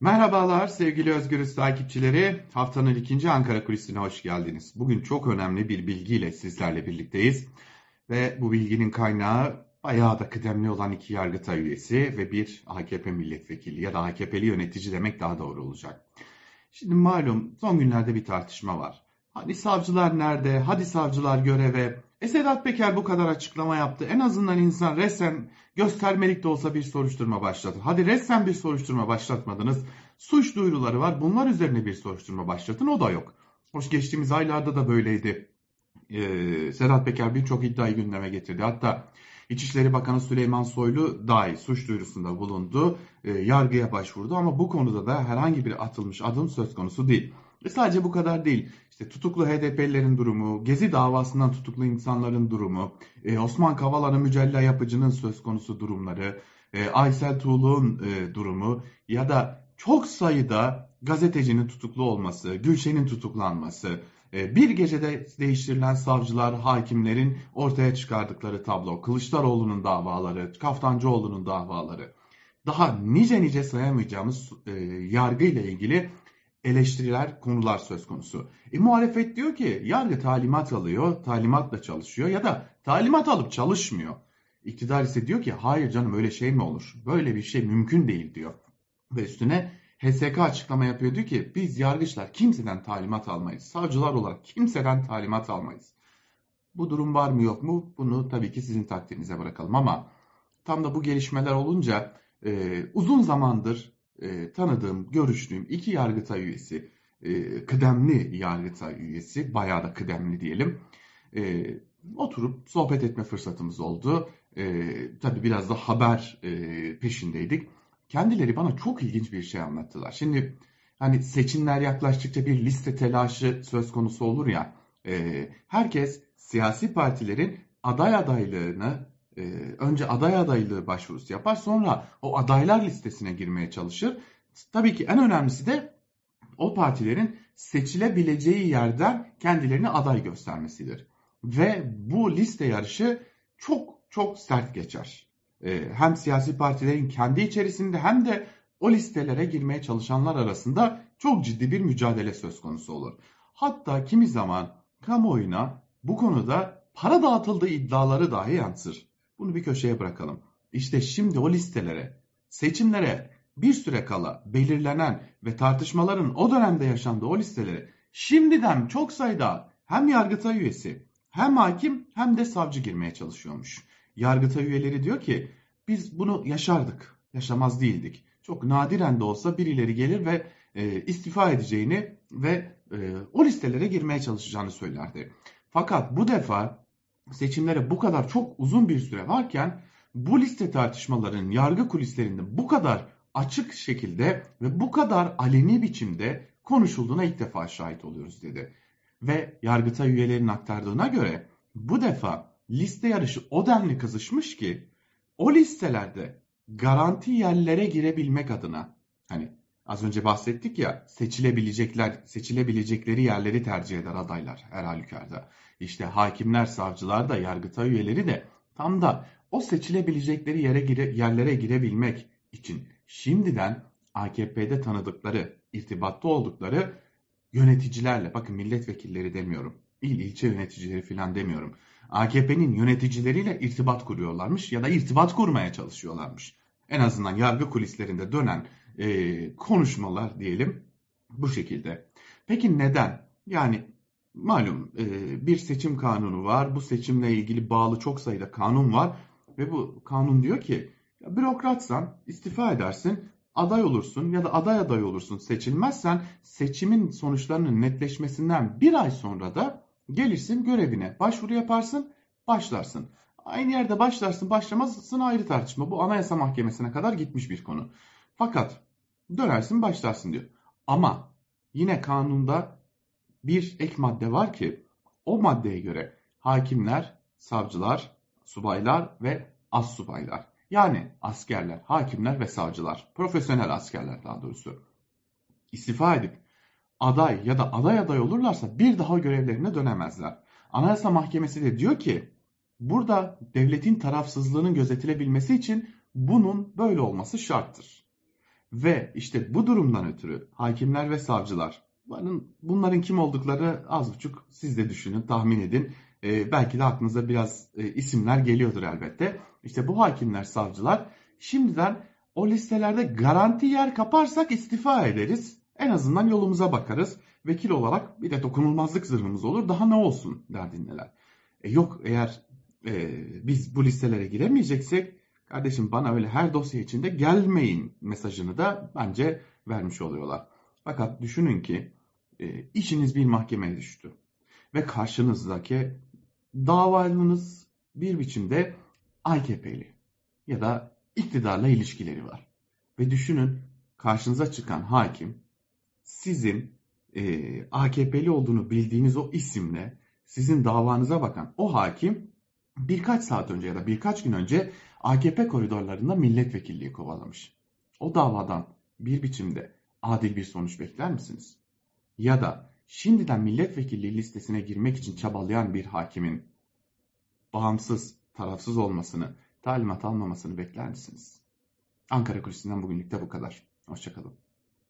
Merhabalar sevgili Özgürüz takipçileri. Haftanın ikinci Ankara Kulisi'ne hoş geldiniz. Bugün çok önemli bir bilgiyle sizlerle birlikteyiz. Ve bu bilginin kaynağı bayağı da kıdemli olan iki yargıtay üyesi ve bir AKP milletvekili ya da AKP'li yönetici demek daha doğru olacak. Şimdi malum son günlerde bir tartışma var. Hani savcılar nerede? Hadi savcılar göreve. E Sedat Peker bu kadar açıklama yaptı. En azından insan resmen göstermelik de olsa bir soruşturma başlatın. Hadi resmen bir soruşturma başlatmadınız. Suç duyuruları var. Bunlar üzerine bir soruşturma başlatın. O da yok. Hoş geçtiğimiz aylarda da böyleydi. Ee, Sedat Peker birçok iddiayı gündeme getirdi. Hatta İçişleri Bakanı Süleyman Soylu dahi suç duyurusunda bulundu. E, yargıya başvurdu ama bu konuda da herhangi bir atılmış adım söz konusu değil. Ve sadece bu kadar değil. İşte tutuklu HDP'lilerin durumu, Gezi davasından tutuklu insanların durumu, e, Osman Kavala'nın mücella yapıcının söz konusu durumları, e, Aysel Tuğlu'nun e, durumu ya da çok sayıda gazetecinin tutuklu olması, Gülşen'in tutuklanması, bir gecede değiştirilen savcılar, hakimlerin ortaya çıkardıkları tablo, Kılıçdaroğlu'nun davaları, Kaftancıoğlu'nun davaları, daha nice nice sayamayacağımız yargı ile ilgili eleştiriler, konular söz konusu. E, muhalefet diyor ki yargı talimat alıyor, talimatla çalışıyor ya da talimat alıp çalışmıyor. İktidar ise diyor ki hayır canım öyle şey mi olur? Böyle bir şey mümkün değil diyor. Ve üstüne HSK açıklama yapıyor diyor ki biz yargıçlar kimseden talimat almayız. Savcılar olarak kimseden talimat almayız. Bu durum var mı yok mu? Bunu tabii ki sizin takdirinize bırakalım ama tam da bu gelişmeler olunca e, uzun zamandır e, tanıdığım, görüştüğüm iki yargıtay üyesi, e, kıdemli yargıtay üyesi, bayağı da kıdemli diyelim, e, oturup sohbet etme fırsatımız oldu. E, tabii biraz da haber e, peşindeydik. Kendileri bana çok ilginç bir şey anlattılar. Şimdi hani seçimler yaklaştıkça bir liste telaşı söz konusu olur ya, e, herkes siyasi partilerin aday adaylığını e, önce aday adaylığı başvurusu yapar sonra o adaylar listesine girmeye çalışır. Tabii ki en önemlisi de o partilerin seçilebileceği yerden kendilerini aday göstermesidir. Ve bu liste yarışı çok çok sert geçer. E, hem siyasi partilerin kendi içerisinde hem de o listelere girmeye çalışanlar arasında çok ciddi bir mücadele söz konusu olur. Hatta kimi zaman kamuoyuna bu konuda para dağıtıldığı iddiaları dahi yansır. Bunu bir köşeye bırakalım. İşte şimdi o listelere, seçimlere bir süre kala belirlenen ve tartışmaların o dönemde yaşandığı o listelere şimdiden çok sayıda hem yargıtay üyesi hem hakim hem de savcı girmeye çalışıyormuş. Yargıtay üyeleri diyor ki biz bunu yaşardık, yaşamaz değildik. Çok nadiren de olsa birileri gelir ve e, istifa edeceğini ve e, o listelere girmeye çalışacağını söylerdi. Fakat bu defa seçimlere bu kadar çok uzun bir süre varken bu liste tartışmalarının yargı kulislerinde bu kadar açık şekilde ve bu kadar aleni biçimde konuşulduğuna ilk defa şahit oluyoruz dedi. Ve yargıta üyelerinin aktardığına göre bu defa liste yarışı o denli kızışmış ki o listelerde garanti yerlere girebilmek adına hani az önce bahsettik ya seçilebilecekler seçilebilecekleri yerleri tercih eder adaylar her halükarda. İşte hakimler, savcılar da, yargıta üyeleri de tam da o seçilebilecekleri yere gire, yerlere girebilmek için şimdiden AKP'de tanıdıkları, irtibatta oldukları yöneticilerle, bakın milletvekilleri demiyorum, il ilçe yöneticileri falan demiyorum. AKP'nin yöneticileriyle irtibat kuruyorlarmış ya da irtibat kurmaya çalışıyorlarmış. En azından yargı kulislerinde dönen e, konuşmalar diyelim bu şekilde. Peki neden? Yani malum e, bir seçim kanunu var. Bu seçimle ilgili bağlı çok sayıda kanun var. Ve bu kanun diyor ki ya bürokratsan istifa edersin, aday olursun ya da aday aday olursun. Seçilmezsen seçimin sonuçlarının netleşmesinden bir ay sonra da gelirsin görevine, başvuru yaparsın, başlarsın. Aynı yerde başlarsın, başlamazsın ayrı tartışma. Bu Anayasa Mahkemesi'ne kadar gitmiş bir konu. Fakat dönersin başlarsın diyor. Ama yine kanunda bir ek madde var ki o maddeye göre hakimler, savcılar, subaylar ve as subaylar yani askerler, hakimler ve savcılar, profesyonel askerler daha doğrusu istifa edip aday ya da aday aday olurlarsa bir daha görevlerine dönemezler. Anayasa Mahkemesi de diyor ki burada devletin tarafsızlığının gözetilebilmesi için bunun böyle olması şarttır. Ve işte bu durumdan ötürü hakimler ve savcılar bunların, kim oldukları az buçuk siz de düşünün, tahmin edin. Ee, belki de aklınıza biraz e, isimler geliyordur elbette. İşte bu hakimler, savcılar şimdiden o listelerde garanti yer kaparsak istifa ederiz. En azından yolumuza bakarız. Vekil olarak bir de dokunulmazlık zırhımız olur. Daha ne olsun derdindeler. E yok eğer e, biz bu listelere giremeyeceksek kardeşim bana öyle her dosya içinde gelmeyin mesajını da bence vermiş oluyorlar. Fakat düşünün ki e, işiniz bir mahkemeye düştü ve karşınızdaki davalınız bir biçimde AKP'li ya da iktidarla ilişkileri var. Ve düşünün karşınıza çıkan hakim sizin e, AKP'li olduğunu bildiğiniz o isimle sizin davanıza bakan o hakim birkaç saat önce ya da birkaç gün önce AKP koridorlarında milletvekilliği kovalamış. O davadan bir biçimde adil bir sonuç bekler misiniz? Ya da şimdiden milletvekilliği listesine girmek için çabalayan bir hakimin bağımsız, tarafsız olmasını, talimat almamasını bekler misiniz? Ankara Kulisi'nden bugünlük de bu kadar. Hoşçakalın.